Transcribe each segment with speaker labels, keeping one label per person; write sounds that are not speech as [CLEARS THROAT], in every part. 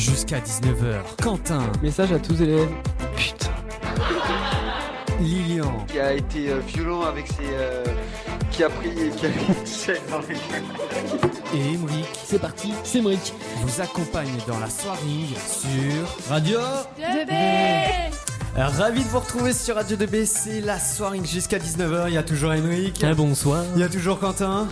Speaker 1: Jusqu'à 19h, Quentin,
Speaker 2: Message à tous élèves.
Speaker 1: putain, Lilian,
Speaker 3: qui a été euh, violent avec ses. euh, qui a pris. qui a mis une chaîne dans les
Speaker 1: et Emric
Speaker 2: C'est parti, c'est Mric.
Speaker 1: vous accompagnent dans la soirée sur
Speaker 2: Radio
Speaker 1: Ravi de vous retrouver sur Radio 2B, c'est la soirée jusqu'à 19h, il y a toujours Emric,
Speaker 2: Ah bonsoir.
Speaker 1: il y a toujours Quentin,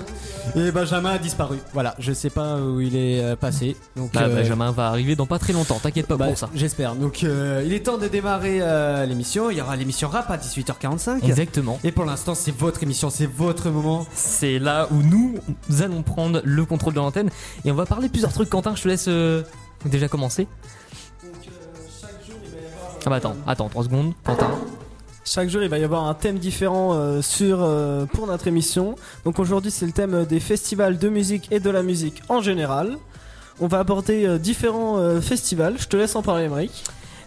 Speaker 1: et Benjamin a disparu. Voilà, je sais pas où il est euh, passé. Donc,
Speaker 2: Bah,
Speaker 1: euh,
Speaker 2: Benjamin va arriver dans pas très longtemps, t'inquiète pas
Speaker 1: bah,
Speaker 2: pour ça.
Speaker 1: J'espère. Donc euh, il est temps de démarrer euh, l'émission, il y aura l'émission rap à 18h45.
Speaker 2: Exactement.
Speaker 1: Et pour l'instant, c'est votre émission, c'est votre moment.
Speaker 2: C'est là où nous allons prendre le contrôle de l'antenne et on va parler de plusieurs trucs. Quentin, je te laisse déjà commencer. Ah bah attends, attends, 3 secondes. Quentin.
Speaker 4: Chaque jour, il va y avoir un thème différent euh, sur, euh, pour notre émission. Donc aujourd'hui, c'est le thème des festivals de musique et de la musique en général. On va aborder euh, différents euh, festivals. Je te laisse en parler, Emmerich.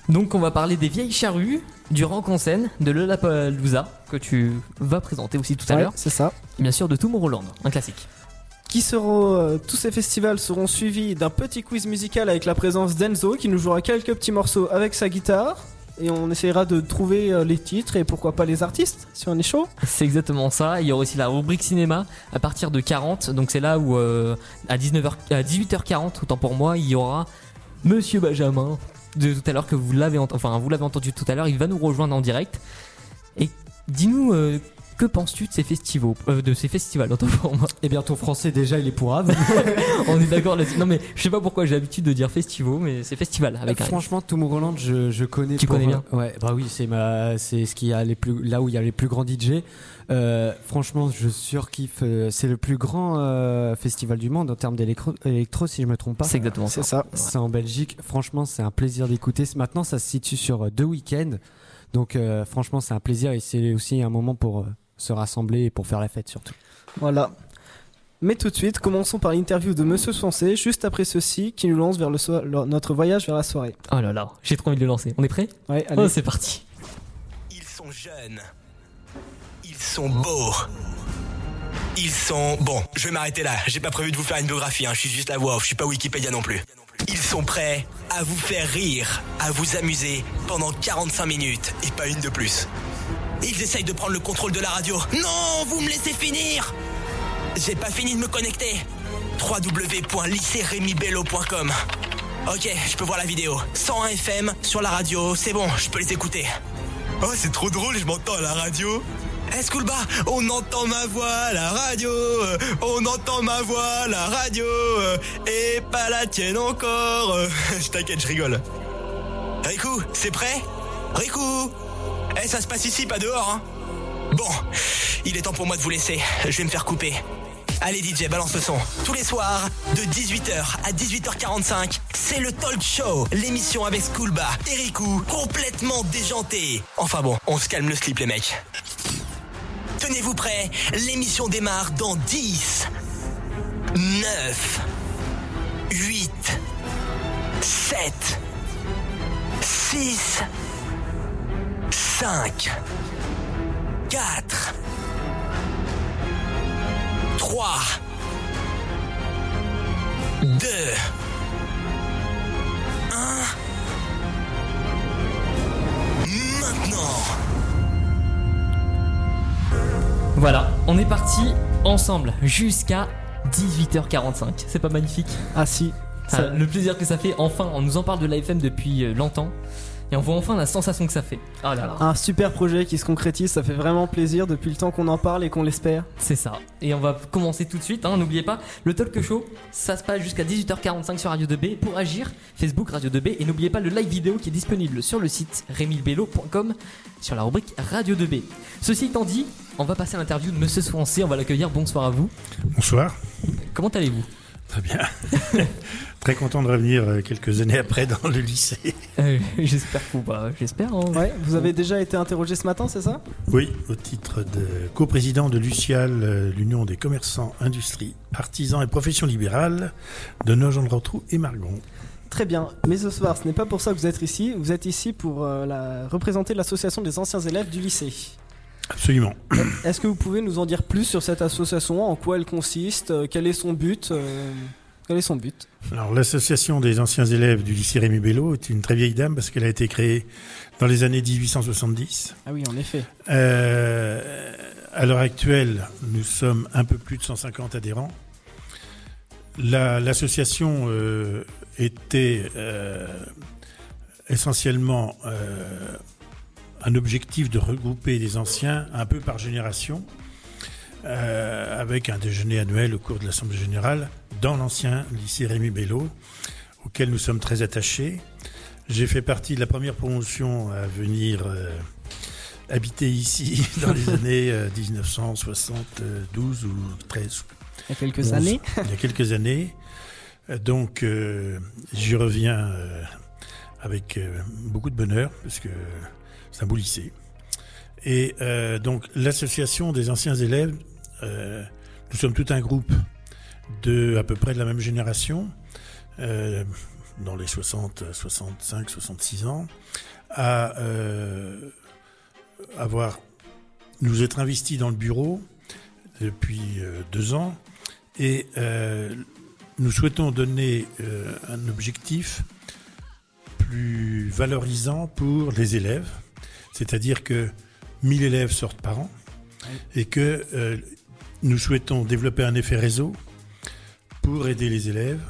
Speaker 2: Donc on va parler des vieilles charrues, du Rank en scène, de Lollapalooza que tu vas présenter aussi tout à
Speaker 4: Ouais,
Speaker 2: l'heure,
Speaker 4: c'est ça.
Speaker 2: et bien sûr de Tomorrowland, un classique.
Speaker 4: Qui seront, euh, tous ces festivals seront suivis d'un petit quiz musical avec la présence d'Enzo qui nous jouera quelques petits morceaux avec sa guitare. Et on essaiera de trouver euh, les titres et pourquoi pas les artistes si on est chaud.
Speaker 2: C'est exactement ça. Il y aura aussi la rubrique cinéma à partir de 40. Donc c'est là où euh, à 19h, à 18h40, autant pour moi, il y aura Monsieur Benjamin de tout à l'heure que vous l'avez enfin vous l'avez entendu tout à l'heure. Il va nous rejoindre en direct. Et dis-nous que penses-tu de ces festivals, euh, de ces festivals autant pour moi.
Speaker 1: Et bien ton français déjà, il est pourrave. [LAUGHS]
Speaker 2: On est d'accord là-dessus. Non mais je sais pas pourquoi j'ai l'habitude de dire festivals, mais c'est festival avec un.
Speaker 1: Franchement, Tomorrowland, je, je connais.
Speaker 2: Tu
Speaker 1: pour-
Speaker 2: connais bien
Speaker 1: Ouais, bah oui, c'est ma, c'est ce qui a les plus, là où il y a les plus grands DJ. Euh, franchement, je surkiffe. euh, C'est le plus grand euh, festival du monde en termes d'électro, électro, si je me trompe pas.
Speaker 2: C'est exactement ça.
Speaker 4: C'est ça.
Speaker 1: C'est en Belgique. Franchement, c'est un plaisir d'écouter. Maintenant, ça se situe sur euh, deux week-ends. Donc, euh, franchement, c'est un plaisir et c'est aussi un moment pour euh, se rassembler et pour faire la fête surtout.
Speaker 4: Voilà. Mais tout de suite, commençons par l'interview de Monsieur Foncé, juste après ceci, qui nous lance vers le so- le- notre voyage vers la soirée.
Speaker 2: Oh là là, j'ai trop envie de le lancer. On est prêt
Speaker 4: Ouais, allez.
Speaker 2: Oh c'est parti.
Speaker 5: Ils sont jeunes. Ils sont beaux. Ils sont... Bon, je vais m'arrêter là. J'ai pas prévu de vous faire une biographie, hein. je suis juste la voix off, je suis pas Wikipédia non plus. Ils sont prêts à vous faire rire, à vous amuser pendant 45 minutes et pas une de plus. Ils essayent de prendre le contrôle de la radio. Non, vous me laissez finir J'ai pas fini de me connecter. www.lycérémibello.com Ok, je peux voir la vidéo. 101 FM sur la radio, c'est bon, je peux les écouter. Oh, c'est trop drôle, je m'entends à la radio. Eh, Schoolba, on entend ma voix à la radio, euh, on entend ma voix à la radio, euh, et pas la tienne encore. euh. [LAUGHS] Je t'inquiète, je rigole. Riku, c'est prêt? Riku Eh, ça se passe ici, pas dehors, hein Bon, il est temps pour moi de vous laisser, je vais me faire couper. Allez DJ, balance le son. Tous les soirs, de 18h à 18h45, c'est le Talk Show, l'émission avec Schoolba et Riku, complètement déjanté. Enfin bon, on se calme le slip les mecs. Tenez-vous prêts, l'émission démarre dans 10, 9, 8, 7, 6, 5, 4, 3, 2, 1. Maintenant.
Speaker 2: Voilà, on est parti ensemble jusqu'à 18h45. C'est pas magnifique?
Speaker 4: Ah si.
Speaker 2: Ah, Le plaisir que ça fait, enfin, on nous en parle de l'AFM depuis euh, longtemps. Et on voit enfin la sensation que ça fait. Oh là là,
Speaker 4: Un super projet qui se concrétise, ça fait vraiment plaisir depuis le temps qu'on en parle et qu'on l'espère.
Speaker 2: c'est ça. Et on va commencer tout de suite, hein, n'oubliez pas, le talk show, ça se passe jusqu'à 18h45 sur Radio 2B. Pour agir, Facebook Radio 2B. Et n'oubliez pas le live vidéo qui est disponible sur le site remilbello.com sur la rubrique Radio 2B. Ceci étant dit, on va passer à l'interview de Monsieur Français, on va l'accueillir. Bonsoir à vous.
Speaker 6: Bonsoir,
Speaker 2: Comment allez-vous?
Speaker 6: Très bien. [LAUGHS] Très content de revenir euh, quelques années après dans le lycée.
Speaker 2: Euh, J'espère que vous, bah, j'espère. hein.
Speaker 4: Ouais, vous avez déjà été interrogé ce matin, c'est ça?
Speaker 6: Oui, au titre de coprésident de l'UCIAL, euh, l'Union des commerçants, industries, artisans et professions libérales de Nogent-le-Rotrou et Margon.
Speaker 4: Très bien. Mais ce soir, ce n'est pas pour ça que vous êtes ici. Vous êtes ici pour euh, la... représenter l'association des anciens élèves du lycée.
Speaker 6: Absolument.
Speaker 4: Est-ce que vous pouvez nous en dire plus sur cette association? En quoi elle consiste? Quel est son but? Euh, Quel est son but?
Speaker 6: Alors, l'association des anciens élèves du lycée Rémi Bello est une très vieille dame parce qu'elle a été créée dans les années 1870.
Speaker 4: Ah oui, en effet.
Speaker 6: Euh, à l'heure actuelle, nous sommes un peu plus de 150 adhérents. La- L'association euh, était euh, essentiellement un objectif de regrouper des anciens un peu par génération, euh, avec un déjeuner annuel au cours de l'Assemblée générale dans l'ancien lycée Rémi Bello, auquel nous sommes très attachés. J'ai fait partie de la première promotion à venir euh, habiter ici [LAUGHS] dans les [LAUGHS] années euh, 1972 ou 13.
Speaker 4: Il y a quelques années.
Speaker 6: Il y a quelques années. Euh, Donc, euh, j'y reviens euh, avec euh, beaucoup de bonheur, parce que c'est un beau lycée. Et euh, donc, l'association des anciens élèves, euh, nous sommes tout un groupe de à peu près de la même génération, euh, dans les 60, 65, 66 ans, à euh, avoir nous être investis dans le bureau depuis deux ans et nous souhaitons donner un objectif plus valorisant pour les élèves, c'est-à-dire que 1000 élèves sortent par an et que nous souhaitons développer un effet réseau pour aider les élèves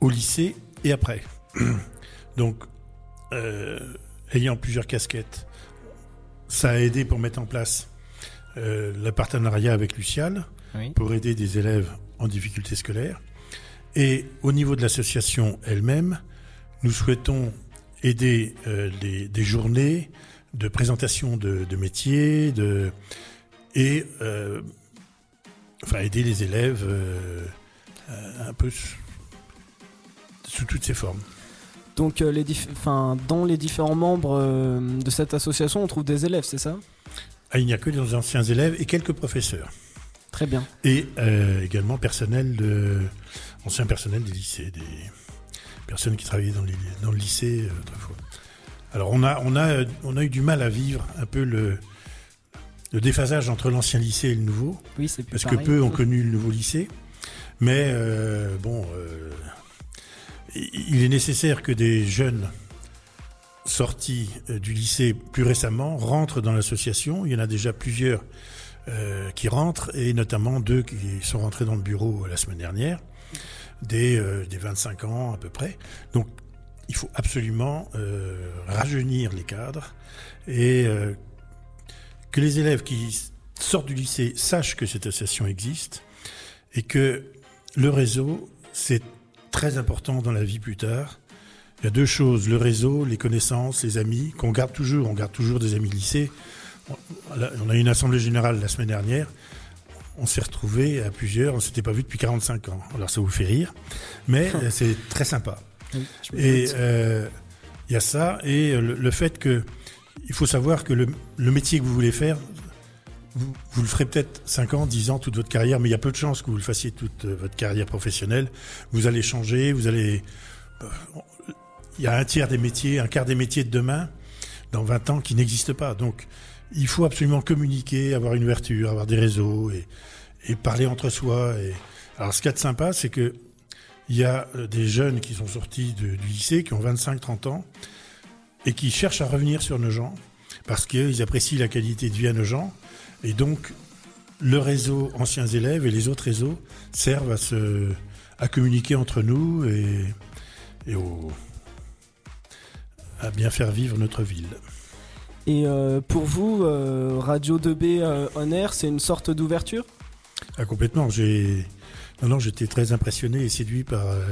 Speaker 6: au lycée et après. [CLEARS THROAT] Donc, euh, ayant plusieurs casquettes, ça a aidé pour mettre en place euh, le partenariat avec Lucial
Speaker 4: Oui.
Speaker 6: pour aider des élèves en difficulté scolaire. Et au niveau de l'association elle-même, nous souhaitons aider euh, les- des journées de présentation de, de métiers de, et euh, enfin aider les élèves euh, un peu sous, sous toutes ses formes.
Speaker 4: Donc, euh, les enfin, dans les différents membres de cette association, on trouve des élèves, c'est ça?
Speaker 6: Ah, il n'y a que des anciens élèves et quelques professeurs.
Speaker 4: Très bien.
Speaker 6: Et également personnel de, ancien personnel des lycées, des personnes qui travaillaient dans, les- dans le lycée autrefois. Alors on a, on, a, on a eu du mal à vivre un peu le, le déphasage entre l'ancien lycée et le nouveau,
Speaker 4: Oui, c'est plus
Speaker 6: parce que peu ont connu le nouveau lycée. Mais euh, bon, euh, il est nécessaire que des jeunes sortis euh, du lycée plus récemment rentrent dans l'association. Il y en a déjà plusieurs euh, qui rentrent, et notamment deux qui sont rentrés dans le bureau la semaine dernière, des, des 25 ans à peu près. Donc il faut absolument rajeunir les cadres et que les élèves qui sortent du lycée sachent que cette association existe et que le réseau, c'est très important dans la vie plus tard. Il y a deux choses, le réseau, les connaissances, les amis, qu'on garde toujours. On garde toujours des amis de lycée. On a eu une assemblée générale la semaine dernière. On s'est retrouvés à plusieurs, on s'était pas vu depuis 45 ans. Alors ça vous fait rire, mais [LAUGHS] c'est très sympa.
Speaker 4: Oui,
Speaker 6: Et euh, il y a ça, et le, le fait que il faut savoir que le, métier que vous voulez faire, vous, le ferez peut-être 5 ans, 10 ans, toute votre carrière, mais il y a peu de chances que vous le fassiez toute euh, votre carrière professionnelle. Vous allez changer, vous allez... euh, Il y a un tiers des métiers, un quart des métiers de demain, dans 20 ans, qui n'existent pas. Donc, il faut absolument communiquer, avoir une ouverture, avoir des réseaux et, parler entre soi. Et... Alors, ce qu'il y a de sympa, c'est que il y a euh, des jeunes qui sont sortis du lycée, qui ont 25-30 ans, et qui cherchent à revenir sur nos gens, parce qu'ils apprécient la qualité de vie à nos gens. Et donc, le réseau anciens élèves et les autres réseaux servent à, se, à communiquer entre nous et, et au- à bien faire vivre notre ville.
Speaker 4: Et euh, pour vous, euh, Radio 2B euh, On Air, c'est une sorte d'ouverture?
Speaker 6: Ah, complètement. J'ai... Non, non, j'étais très impressionné et séduit par euh,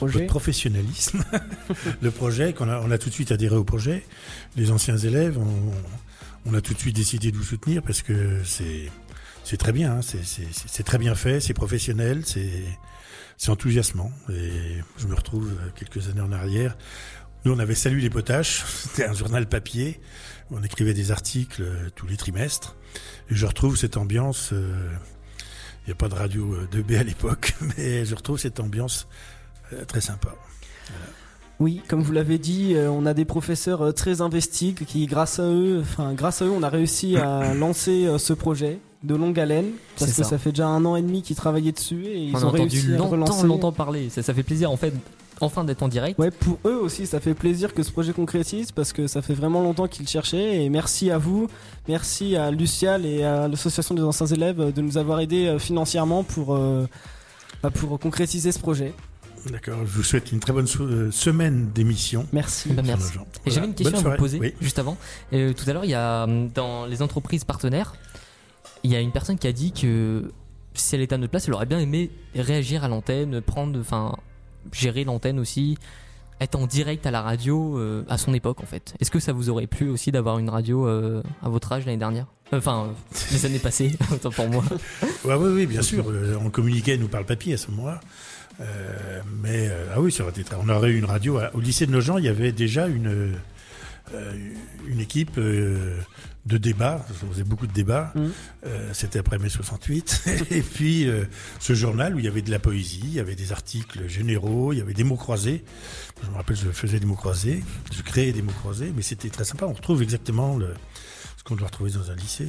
Speaker 6: votre professionnalisme. [LAUGHS] le projet, qu'on a, on a tout de suite adhéré au projet. Les anciens élèves, on, on a tout de suite décidé de vous soutenir parce que c'est, c'est très bien, hein. c'est, c'est, c'est- c'est très bien fait, c'est professionnel, c'est, c'est enthousiasmant. Et je me retrouve euh, quelques années en arrière. Nous, on avait Salut les potaches, [LAUGHS] c'était un journal papier. On écrivait des articles euh, tous les trimestres. Et je retrouve cette ambiance. euh, n'y a pas de radio euh, 2B à l'époque, [LAUGHS] mais je retrouve cette ambiance euh, très sympa.
Speaker 4: Oui, comme vous l'avez dit, euh, on a des professeurs euh, très investis qui, grâce à eux, enfin grâce à eux, on a réussi à [COUGHS] lancer euh, ce projet. de longue haleine parce que
Speaker 2: ça.
Speaker 4: ça. fait déjà un an et demi qu'ils travaillaient dessus et ils
Speaker 2: On a
Speaker 4: ont
Speaker 2: entendu
Speaker 4: réussi à le
Speaker 2: longtemps,
Speaker 4: relancer.
Speaker 2: longtemps parler. Ça, ça fait plaisir en fait, enfin d'être en direct.
Speaker 4: Ouais, pour eux aussi, ça fait plaisir que ce projet concrétise parce que ça fait vraiment longtemps qu'ils le cherchaient. Et merci à vous, merci à Lucial et à l'association des anciens élèves de nous avoir aidés euh, financièrement pour, euh, bah, pour concrétiser ce projet.
Speaker 6: D'accord. Je vous souhaite une très bonne euh, semaine d'émission.
Speaker 4: Merci.
Speaker 2: Bah, merci. Et j'avais une question à vous poser
Speaker 6: Oui.
Speaker 2: juste avant. Euh, tout à l'heure, il y a hum, dans les entreprises partenaires, il y a une personne qui a dit que si elle était à notre place, elle aurait bien aimé réagir à l'antenne, prendre, enfin, gérer l'antenne aussi, être en direct à la radio euh, à son époque en fait. Est-ce que ça vous aurait plu aussi d'avoir une radio euh, à votre âge l'année dernière? Enfin, euh, les années passées, [LAUGHS] autant pour moi.
Speaker 6: Oui, oui, bien sûr. On communiquait nous par le papier à ce moment-là. Mais ah oui, ça aurait été très- on aurait eu une radio. Au lycée de Nogent, il y avait déjà une une équipe euh, de débat. On faisait beaucoup de débats.
Speaker 4: Mhm.
Speaker 6: Euh, C'était après mai 68. [LAUGHS] Et puis euh, ce journal où il y avait de la poésie, il y avait des articles généraux, il y avait des mots croisés. Je me rappelle, je faisais des mots croisés, je créais des mots croisés, mais c'était très sympa. On retrouve exactement le, ce qu'on doit retrouver dans un lycée,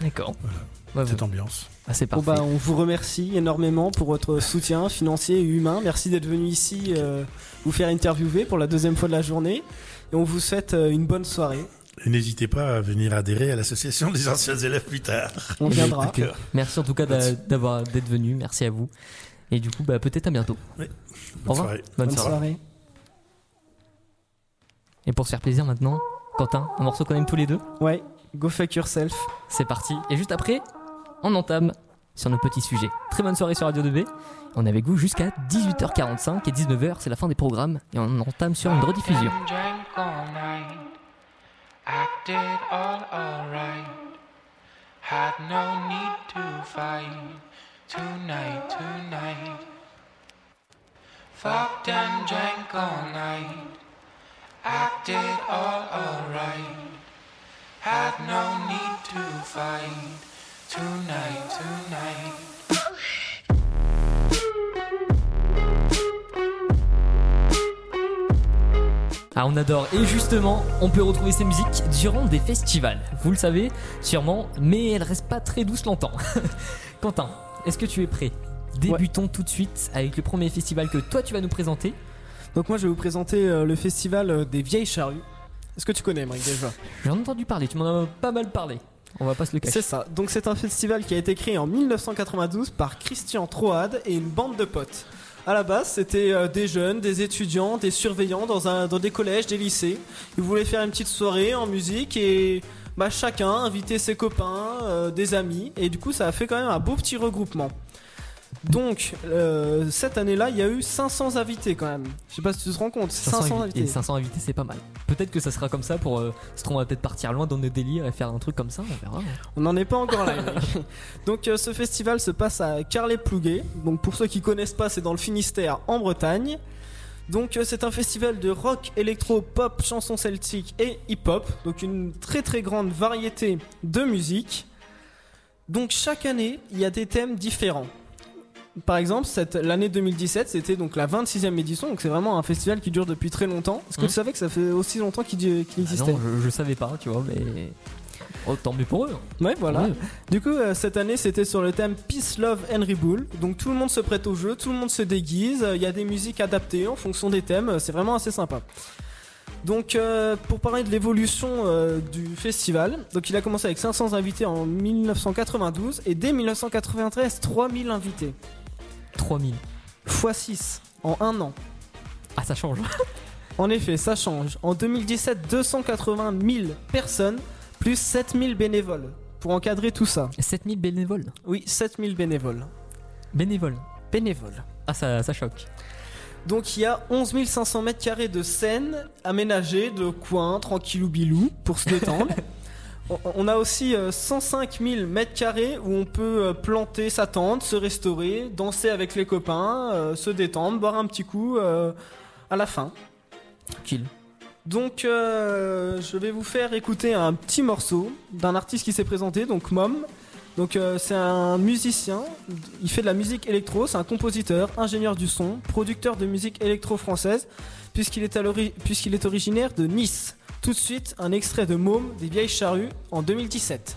Speaker 2: D'accord.
Speaker 6: Voilà.
Speaker 2: Ouais,
Speaker 6: cette ambiance.
Speaker 2: ah, c'est
Speaker 4: Bon,
Speaker 2: parfait.
Speaker 4: bah, on vous remercie énormément pour votre soutien financier et humain. Merci d'être venu ici euh, vous faire interviewer pour la deuxième fois de la journée. Et on vous souhaite euh, une bonne soirée.
Speaker 6: Et n'hésitez pas à venir adhérer à l'association des anciens élèves plus tard.
Speaker 4: On viendra.
Speaker 2: Merci en tout cas d'a- d'avoir d'être venu. Merci à vous. Et du coup, bah, peut-être à bientôt.
Speaker 6: Bonne
Speaker 2: Au revoir.
Speaker 6: soirée.
Speaker 2: Bonne
Speaker 4: Bonne
Speaker 2: soirée.
Speaker 4: soirée.
Speaker 2: Et pour se faire plaisir maintenant, Quentin, un morceau qu'on aime tous les deux.
Speaker 4: Ouais, go fuck yourself.
Speaker 2: C'est parti. Et juste après, on entame sur nos petits sujets. Très bonne soirée sur Radio 2B. On est avec vous jusqu'à 18h45 et 19h, c'est la fin des programmes. Et on entame sur une rediffusion.
Speaker 7: All night, acted all alright. Had no need to fight tonight, tonight. Fucked and drank all night, acted all alright. Had no need to fight tonight, tonight.
Speaker 2: Ah, on adore. Et justement, on peut retrouver ces musiques durant des festivals. Vous le savez, sûrement, mais elles restent pas très douces longtemps. [LAUGHS] Quentin, est-ce que tu es prêt? Débutons tout de suite avec le premier festival que toi tu vas nous présenter.
Speaker 4: Donc moi je vais vous présenter euh, le festival euh, des vieilles charrues. Est-ce que tu connais, Mike, déjà?
Speaker 2: J'en ai entendu parler, tu m'en as pas mal parlé. On va pas se le cacher.
Speaker 4: C'est ça. Donc c'est un festival qui a été créé en 1992 par Christian Troade et une bande de potes. À la base, c'était euh, des jeunes, des étudiants, des surveillants dans, des collèges, des lycées. Ils voulaient faire une petite soirée en musique et bah, chacun invitait ses copains, euh, des amis. Et du coup, ça a fait quand même un beau petit regroupement. Donc, euh, cette année-là, il y a eu 500 invités quand même. Je sais pas si tu te rends compte. 500, invités.
Speaker 2: Et 500 invités, c'est pas mal. Peut-être que ça sera comme ça pour. Euh, parce qu'on va peut-être partir loin dans nos délires et faire un truc comme ça, on verra.
Speaker 4: On n'en est pas encore là. [LAUGHS] donc euh, ce festival se passe à Carlet-Plouguet. Donc pour ceux qui connaissent pas, c'est dans le Finistère, en Bretagne. Donc euh, c'est un festival de rock, électro, pop, chansons celtiques et hip-hop. Donc une très très grande variété de musique. Donc chaque année, il y a des thèmes différents. Par exemple, cette- l'année 2017, c'était donc la 26e édition, donc c'est vraiment un festival qui dure depuis très longtemps. Est-ce que
Speaker 2: Mhm.
Speaker 4: tu savais que ça fait aussi longtemps qu'il qu'il
Speaker 2: Ah
Speaker 4: existait
Speaker 2: non, je, je savais pas, tu vois, mais. Oh, tant mieux pour eux.
Speaker 4: Ouais, voilà. Du coup, euh, cette année, c'était sur le thème Peace, Love and Rebull. Donc tout le monde se prête au jeu, tout le monde se déguise. euh, Il y a des musiques adaptées en fonction des thèmes. euh, C'est vraiment assez sympa. Donc, euh, pour parler de l'évolution euh, du festival, donc il a commencé avec 500 invités en 1992 et dès 1993, 3000 invités.
Speaker 2: 3000.
Speaker 4: x 6 en un an.
Speaker 2: Ah, ça change. [LAUGHS]
Speaker 4: En effet, ça change. En 2017, 280 000 personnes plus 7000 bénévoles pour encadrer tout ça.
Speaker 2: 7000 bénévoles.
Speaker 4: Oui, 7000 bénévoles.
Speaker 2: Bénévoles.
Speaker 4: Bénévoles.
Speaker 2: Ah, ça, ça choque.
Speaker 4: Donc il y a 11 500 mètres carrés de scène aménagés de coins, tranquillou bilou, pour se détendre. [LAUGHS] On- a aussi euh, 105 000 mètres carrés où on peut euh, planter sa tente, se restaurer, danser avec les copains, euh, se détendre, boire un petit coup euh, à la fin.
Speaker 2: Tranquille.
Speaker 4: Donc euh, je vais vous faire écouter un petit morceau d'un artiste qui s'est présenté, donc Mom. Donc euh, c'est un musicien, il fait de la musique électro, c'est un compositeur, ingénieur du son, producteur de musique électro française, est, puisqu'il est originaire de Nice. Tout de suite, un extrait de Môme des vieilles charrues en 2017.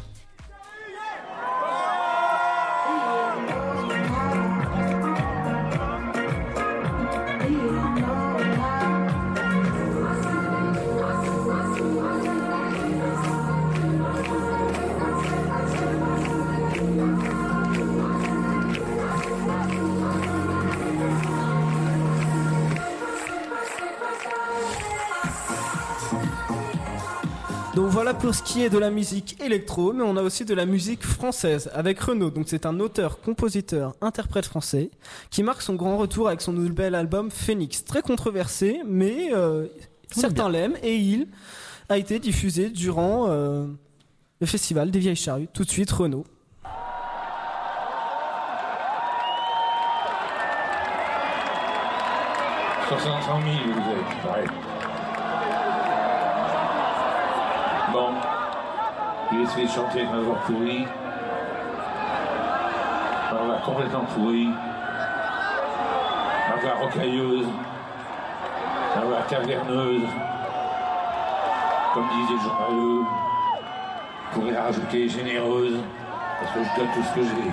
Speaker 4: Pour ce qui est de la musique électro, mais on a aussi de la musique française avec Renaud. Donc c'est un auteur, compositeur, interprète français qui marque son grand retour avec son nouvel album Phoenix. Très controversé, mais euh, certains l'aiment et il a été diffusé durant euh, le festival des Vieilles Charrues. Tout de suite Renaud.
Speaker 8: « 500 000 vous êtes, il essaie de chanter avec ma voix pourrie. Ma voix complètement pourrie. Ma voix rocailleuse. Ma voix caverneuse. Comme disait Jean Maleux, je pourrais rajouter généreuse, parce que je donne tout ce que j'ai.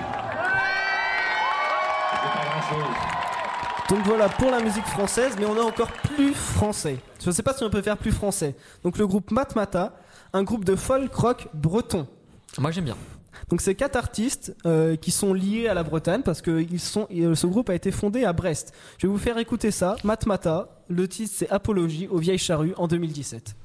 Speaker 4: Donc voilà pour la musique française, mais on est encore plus français. Je ne sais pas si on peut faire plus français. Donc le groupe Matmata, un groupe de folk rock breton.
Speaker 2: Moi j'aime bien.
Speaker 4: Donc c'est quatre artistes euh, qui sont liés à la Bretagne parce que ils sont, euh, ce groupe a été fondé à Brest. Je vais vous faire écouter ça. Matmata, le titre c'est Apologie aux vieilles charrues en 2017.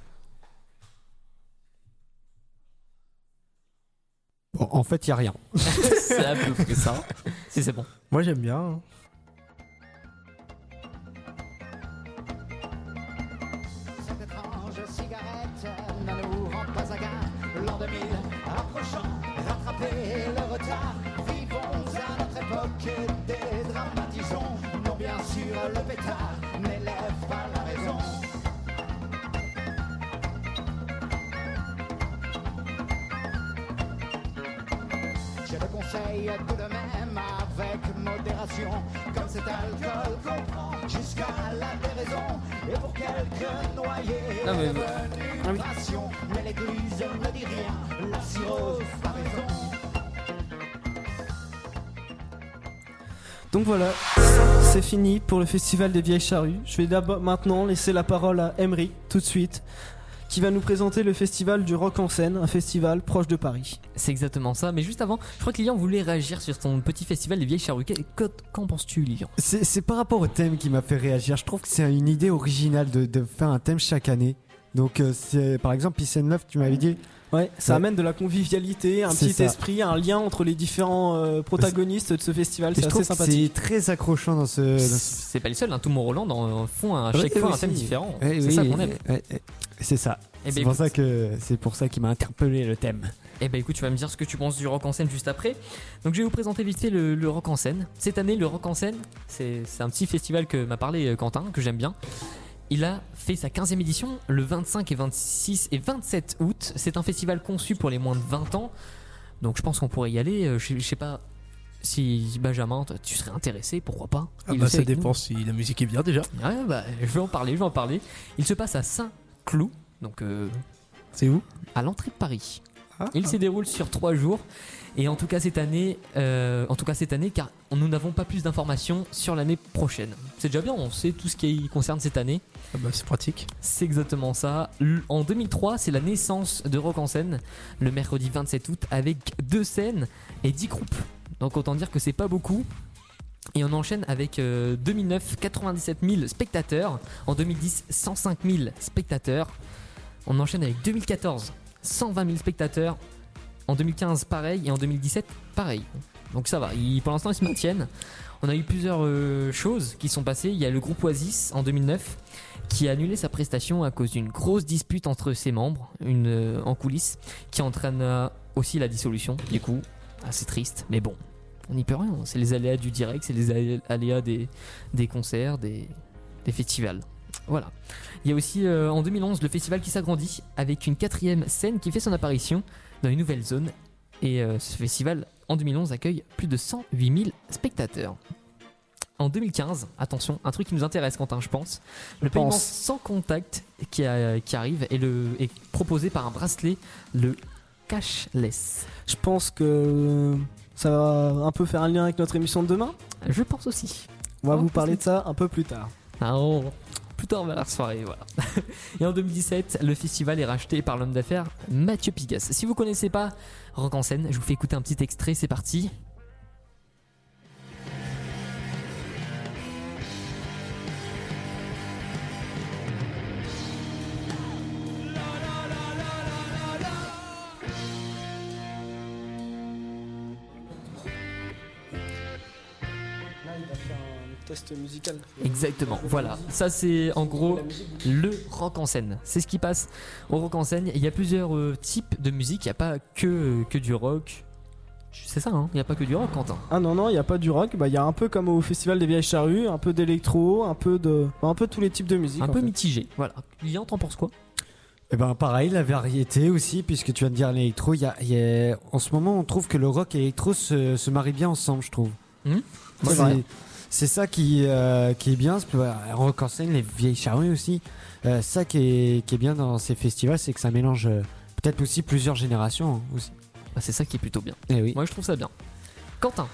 Speaker 1: Bon, en fait, il y a rien. [LAUGHS]
Speaker 2: c'est un peu près ça. [LAUGHS] Si c'est bon.
Speaker 4: Moi j'aime bien. hein.
Speaker 9: Le pétard n'élève pas la raison. Je le conseille tout de même avec modération, comme cet alcool qu'on prend jusqu'à la déraison. Et pour quelques noyés,
Speaker 2: Ah, mais-
Speaker 9: devenu passion, mais l'église ne dit rien, la cirrhose a raison.
Speaker 4: Donc voilà, c'est fini pour le festival des vieilles charrues. Je vais d'abord maintenant laisser la parole à Emery tout de suite, qui va nous présenter le festival du rock en scène, un festival proche de Paris.
Speaker 2: C'est exactement ça. Mais juste avant, je crois que Lilian voulait réagir sur ton petit festival des vieilles charrues. Qu'en penses-tu, Lilian?
Speaker 1: C'est c'est par rapport au thème qui m'a fait réagir. Je trouve que c'est une idée originale de, de faire un thème chaque année. Donc, euh, c'est par exemple, Peace and Love, tu m'avais dit.
Speaker 4: Ouais, ça
Speaker 1: Ouais.
Speaker 4: amène de la convivialité, un
Speaker 1: C'est
Speaker 4: petit
Speaker 1: ça.
Speaker 4: esprit, un lien entre les différents euh, protagonistes de ce festival. C'est assez sympathique.
Speaker 1: c'est très accrochant dans ce. dans ce-
Speaker 2: C'est pas le seul. Hein. Tout Roland en font à
Speaker 1: Ouais,
Speaker 2: chaque fois un thème différent.
Speaker 1: Ouais,
Speaker 2: c'est
Speaker 1: oui,
Speaker 2: ça qu'on aime.
Speaker 1: ouais, ouais. C'est ça.
Speaker 2: Eh ben,
Speaker 1: c'est pour ça que c'est pour ça qu'il m'a interpellé le thème.
Speaker 2: Eh ben écoute, tu vas me dire ce que tu penses du rock en scène juste après. Donc je vais vous présenter vite fait le, le rock en scène. Cette année, le rock en scène, c'est c'est un petit festival que m'a parlé euh, Quentin, que j'aime bien. Il a fait sa 15e édition le 25 et 26 et 27 août. C'est un festival conçu pour les moins de 20 ans. Donc je pense qu'on pourrait y aller. Euh, Je, je sais pas si Benjamin, toi, tu serais intéressé, pourquoi pas?
Speaker 10: Ah bah, ça
Speaker 2: nous.
Speaker 10: dépend si la musique est bien déjà.
Speaker 2: Ouais, bah, je vais en parler, je vais en parler. Il se passe à Saint-Cloud, donc euh,
Speaker 10: C'est où?
Speaker 2: à l'entrée de Paris.
Speaker 10: Ah.
Speaker 2: Il se déroule sur trois jours. Et en tout cas cette année, euh, en tout cas cette année, car nous n'avons pas plus d'informations sur l'année prochaine. C'est déjà bien, on sait tout ce qui concerne cette année.
Speaker 10: Ah bah, c'est pratique.
Speaker 2: C'est exactement ça. En 2003, c'est la naissance de Rock en scène, le mercredi 27 août, avec deux scènes et 10 groupes. Donc autant dire que c'est pas beaucoup. Et on enchaîne avec euh, 2009, 97 000 spectateurs. En 2010, 105 000 spectateurs. On enchaîne avec 2014, 120 000 spectateurs. En 2015, pareil. Et en 2017, pareil. Donc ça va. Pour l'instant, ils se maintiennent. On a eu plusieurs euh, choses qui sont passées. Il y a le groupe Oasis en 2009 qui a annulé sa prestation à cause d'une grosse dispute entre ses membres, une euh, en coulisses, qui entraîna aussi la dissolution. Du coup, assez triste, mais bon, on n'y peut rien. C'est les aléas du direct, c'est les alé- aléas des, concerts, des festivals. Voilà. Il y a aussi euh, en 2011 le festival qui s'agrandit avec une quatrième scène qui fait son apparition dans une nouvelle zone. Et euh, ce festival en 2011 accueille plus de 108 000 spectateurs. En 2015, attention, un truc qui nous intéresse, Quentin, je pense. Le paiement
Speaker 4: pense.
Speaker 2: sans contact qui, a- qui arrive est, le, est proposé par un bracelet, le cashless.
Speaker 4: Je pense que ça va un peu faire un lien avec notre émission de demain.
Speaker 2: Je pense aussi.
Speaker 4: On va
Speaker 2: Oh,
Speaker 4: vous parler de ça un peu plus tard.
Speaker 2: Ah, oh, plus tard vers la soirée, voilà. [LAUGHS] Et en 2017, le festival est racheté par l'homme d'affaires Mathieu Pigas. Si vous connaissez pas Rock en scène, je vous fais écouter un petit extrait, c'est parti.
Speaker 4: Test musical.
Speaker 2: Exactement, voilà. Ça c'est en gros le rock en scène. C'est ce qui passe au rock en scène. Il y a plusieurs euh, types de musique, il n'y a pas que, que du rock. C'est ça, hein il n'y a pas que du rock, Quentin.
Speaker 4: Ah non, non, il n'y a pas du rock. Bah, il y a un peu comme au Festival des Vieilles Charrues, un peu d'électro, un peu de. bah, un peu tous les types de musique.
Speaker 2: Un peu
Speaker 4: fait.
Speaker 2: mitigé, voilà. Lilian, t'en penses quoi?
Speaker 1: Eh ben pareil, la variété aussi, puisque tu viens de dire l'électro. il Y a, il y a- en ce moment, on trouve que le rock et l'électro se, se marient bien ensemble, je trouve.
Speaker 2: Hmm
Speaker 1: Moi,
Speaker 4: C'est
Speaker 1: ça qui, euh, qui est bien. rock en scène, les vieilles charrues aussi. Euh, ça qui est, qui est bien dans ces festivals, c'est que ça mélange euh, peut-être aussi plusieurs générations hein, aussi.
Speaker 2: Bah, C'est ça qui est plutôt bien.
Speaker 1: Eh oui.
Speaker 2: Moi je trouve ça bien. Quentin,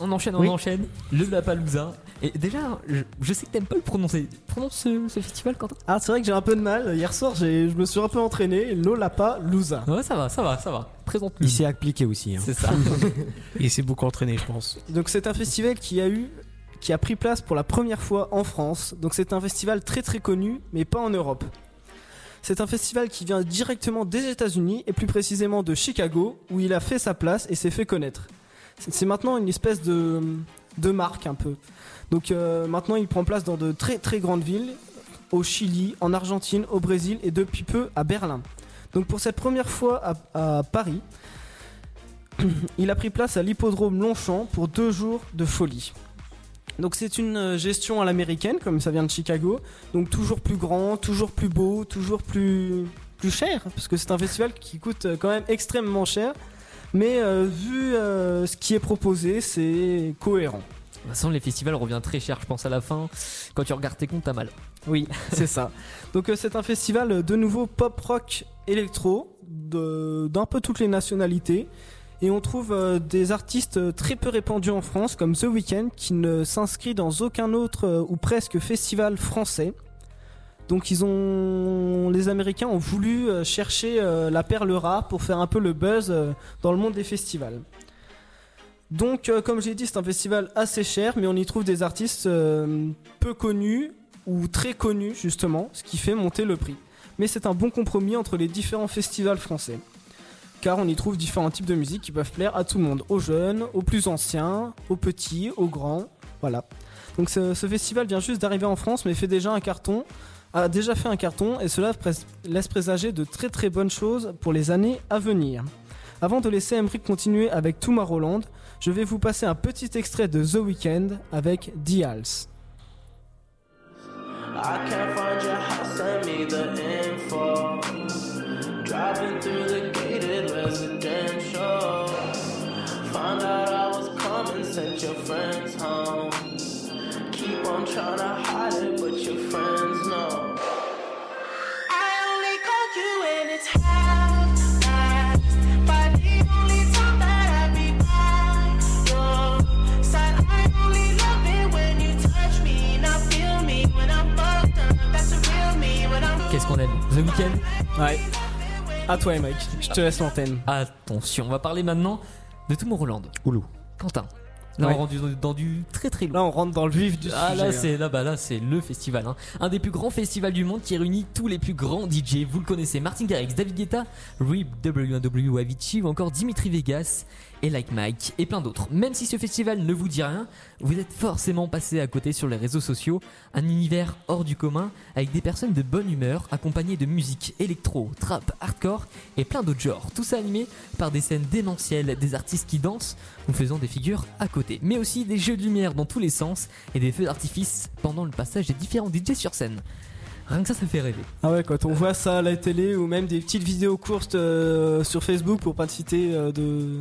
Speaker 2: on enchaîne, on
Speaker 1: Oui.
Speaker 2: enchaîne. Le Lapalooza. Et déjà, je, je sais que t'aimes pas le prononcer. Prononce ce, ce festival, Quentin
Speaker 4: Ah, c'est vrai que j'ai un peu de mal. Hier soir, j'ai- je me suis un peu entraîné. Lolapa Lusa.
Speaker 2: Ouais, ça va, ça va, ça va. Présente-nous.
Speaker 1: Il s'est appliqué aussi. hein.
Speaker 2: C'est ça. [LAUGHS]
Speaker 10: Il s'est beaucoup entraîné, je pense.
Speaker 4: Donc c'est un festival qui a eu qui a pris place pour la première fois en France. Donc c'est un festival très très connu, mais pas en Europe. C'est un festival qui vient directement des États-Unis et plus précisément de Chicago, où il a fait sa place et s'est fait connaître. C'est maintenant une espèce de, de marque un peu. Donc euh, maintenant il prend place dans de très très grandes villes, au Chili, en Argentine, au Brésil et depuis peu à Berlin. Donc pour cette première fois à, à Paris, [CLEARS THROAT] il a pris place à l'hippodrome Longchamp pour deux jours de folie. Donc c'est une euh, gestion à l'américaine, comme ça vient de Chicago. Donc toujours plus grand, toujours plus beau, toujours plus, plus cher, parce que c'est un festival qui coûte euh, quand même extrêmement cher. Mais euh, vu euh, ce qui est proposé, c'est cohérent.
Speaker 2: De toute façon, les festivals reviennent très cher, je pense, à la fin. Quand tu regardes tes comptes, t'as mal.
Speaker 4: Oui, [LAUGHS] c'est ça. Donc c'est un festival de nouveau pop rock électro d'un peu toutes les nationalités. Et on trouve euh, des artistes euh, très peu répandus en France, comme The Weeknd, qui ne s'inscrit dans aucun autre euh, ou presque festival français. Donc ils ont, les Américains ont voulu chercher la perle rare pour faire un peu le buzz dans le monde des festivals. Donc, comme j'ai dit, c'est un festival assez cher, mais on y trouve des artistes peu connus ou très connus justement, ce qui fait monter le prix. Mais c'est un bon compromis entre les différents festivals français. Car on y trouve différents types de musique qui peuvent plaire à tout le monde, aux jeunes, aux plus anciens, aux petits, aux grands, voilà. Donc ce, festival vient juste d'arriver en France, mais fait déjà un carton, a déjà fait un carton, et cela laisse présager de très très bonnes choses pour les années à venir. Avant de laisser Emmerich continuer avec Tomorrowland, je vais vous passer un petit extrait de The Weeknd avec the
Speaker 11: coming, sent your friends home. Keep on trying to hide it, but your friends know. I only called you when it's half past. But the only time that I be by your side, I only love it when you touch me. Now feel me when I'm fucked up. That's the real me when I'm.
Speaker 2: Qu'est-ce qu'on aime? The Weeknd?
Speaker 4: Ouais. À toi, Mike. Je te laisse l'antenne.
Speaker 2: Attention, on va parler maintenant de Tomorrowland.
Speaker 1: Oulou.
Speaker 2: Quentin. Là,
Speaker 4: Ouais.
Speaker 2: on rentre dans, dans du très très.
Speaker 4: Là, on rentre dans le vif du
Speaker 2: Ah
Speaker 4: sujet.
Speaker 2: là c'est là bah là c'est le festival hein. un des plus grands festivals du monde qui réunit tous les plus grands DJ vous le connaissez Martin Garrix, David Guetta, Rip, W1W, Avicii ou encore Dimitri Vegas et Like Mike et plein d'autres même si ce festival ne vous dit rien vous êtes forcément passé à côté sur les réseaux sociaux un univers hors du commun avec des personnes de bonne humeur accompagnées de musique électro, trap, hardcore et plein d'autres genres tout ça animé par des scènes démentielles des artistes qui dansent ou faisant des figures à côté mais aussi des jeux de lumière dans tous les sens et des feux d'artifice pendant le passage des différents DJ sur scène. Rien que ça, ça fait rêver.
Speaker 4: Ah ouais, quand on voit ça à la télé ou même des petites vidéos courtes euh, sur Facebook pour pas te citer euh, de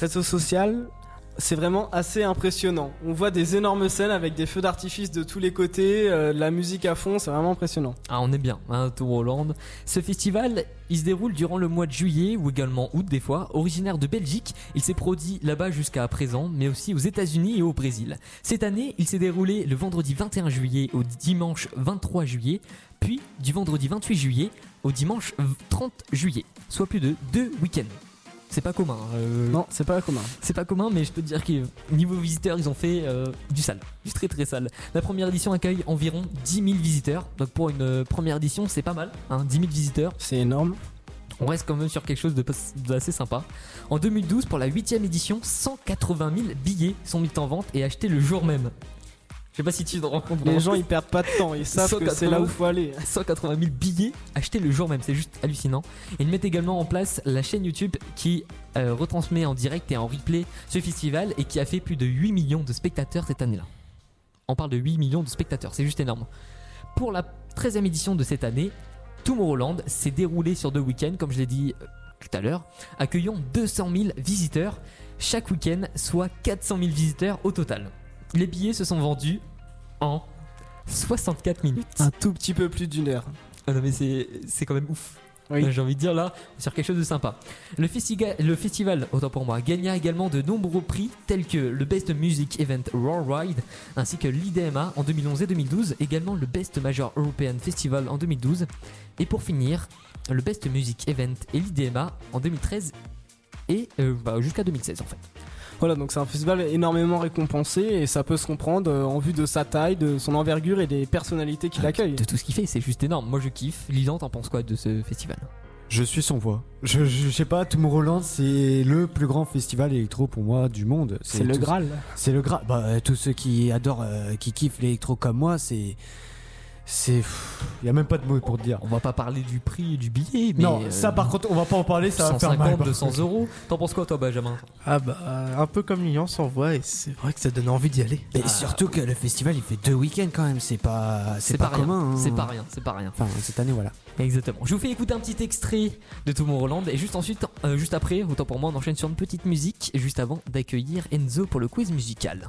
Speaker 4: réseau social, c'est vraiment assez impressionnant. On voit des énormes scènes avec des feux d'artifice de tous les côtés, euh, la musique à fond, c'est vraiment impressionnant.
Speaker 2: Ah, on est bien, hein, Tomorrowland. Ce festival, il se déroule durant le mois de juillet ou également août des fois. Originaire de Belgique, il s'est produit là-bas jusqu'à présent, mais aussi aux États-Unis et au Brésil. Cette année, il s'est déroulé le vendredi 21 juillet au dimanche 23 juillet, puis du vendredi 28 juillet au dimanche 30 juillet, soit plus de deux week-ends. C'est pas commun. euh,
Speaker 4: Non, c'est pas commun.
Speaker 2: C'est pas commun, mais je peux te dire que niveau visiteurs, ils ont fait euh, du sale, du très très sale. La première édition accueille environ 10 000 visiteurs, donc pour une euh, première édition, c'est pas mal, hein, 10 000 visiteurs.
Speaker 4: C'est énorme.
Speaker 2: On reste quand même sur quelque chose d'assez sympa. En 2012, pour la 8ème édition, 180 000 billets sont mis en vente et achetés le jour même. Je sais pas si tu te rends compte.
Speaker 4: Les gens ils perdent pas de temps, ils savent que c'est là où faut aller.
Speaker 2: 180 000 billets achetés le jour même, c'est juste hallucinant. Et ils mettent également en place la chaîne YouTube qui euh, retransmet en direct et en replay ce festival et qui a fait plus de 8 millions de spectateurs cette année-là. On parle de 8 millions de spectateurs, c'est juste énorme. Pour la 13e édition de cette année, Tomorrowland s'est déroulé sur deux week-ends, comme je l'ai dit euh, tout à l'heure, accueillant 200 000 visiteurs chaque week-end, soit 400 000 visiteurs au total. Les billets se sont vendus en 64 minutes.
Speaker 4: Un tout petit peu plus d'une heure.
Speaker 2: Ah non mais c'est c'est quand même ouf.
Speaker 4: Oui.
Speaker 2: J'ai envie de dire là, sur quelque chose de sympa. Le, festiga- le festival, autant pour moi, gagna également de nombreux prix tels que le Best Music Event Worldwide ainsi que l'IDMA en 2011 et 2012, également le Best Major European Festival en 2012 et pour finir, le Best Music Event et l'IDMA en 2013 et euh, bah, jusqu'à 2016 en fait.
Speaker 4: Voilà, donc c'est un festival énormément récompensé et ça peut se comprendre euh, en vue de sa taille, de son envergure et des personnalités qu'il accueille.
Speaker 2: De tout ce qu'il fait, c'est juste énorme. Moi je kiffe. Lilan, t'en penses quoi de ce festival?
Speaker 1: Je suis sans voix. Je, je, je sais pas, Tomorrowland, c'est le plus grand festival électro pour moi du monde.
Speaker 4: C'est le Graal.
Speaker 1: C'est le Graal. Bah, tous ceux qui adorent, euh, qui kiffent l'électro comme moi, c'est. C'est. Il y a même pas de mots pour te dire.
Speaker 2: On va pas parler du prix du billet, mais.
Speaker 1: non,
Speaker 2: euh,
Speaker 1: ça par contre, on va pas en parler, ça va faire mal.
Speaker 2: 150,
Speaker 1: par
Speaker 2: 200
Speaker 1: contre.
Speaker 2: euros. T'en penses quoi toi Benjamin?
Speaker 10: Ah bah, un peu comme Lyon s'envoie et c'est vrai que ça donne envie d'y aller.
Speaker 1: Et surtout que le festival il fait deux week-ends quand même, c'est pas, c'est pas,
Speaker 2: rien.
Speaker 1: commun. hein.
Speaker 2: C'est pas rien, c'est pas rien.
Speaker 1: Enfin, cette année, voilà.
Speaker 2: Exactement. Je vous fais écouter un petit extrait de Tomorrowland et juste ensuite, euh, juste après, autant pour moi, on enchaîne sur une petite musique juste avant d'accueillir Enzo pour le quiz musical.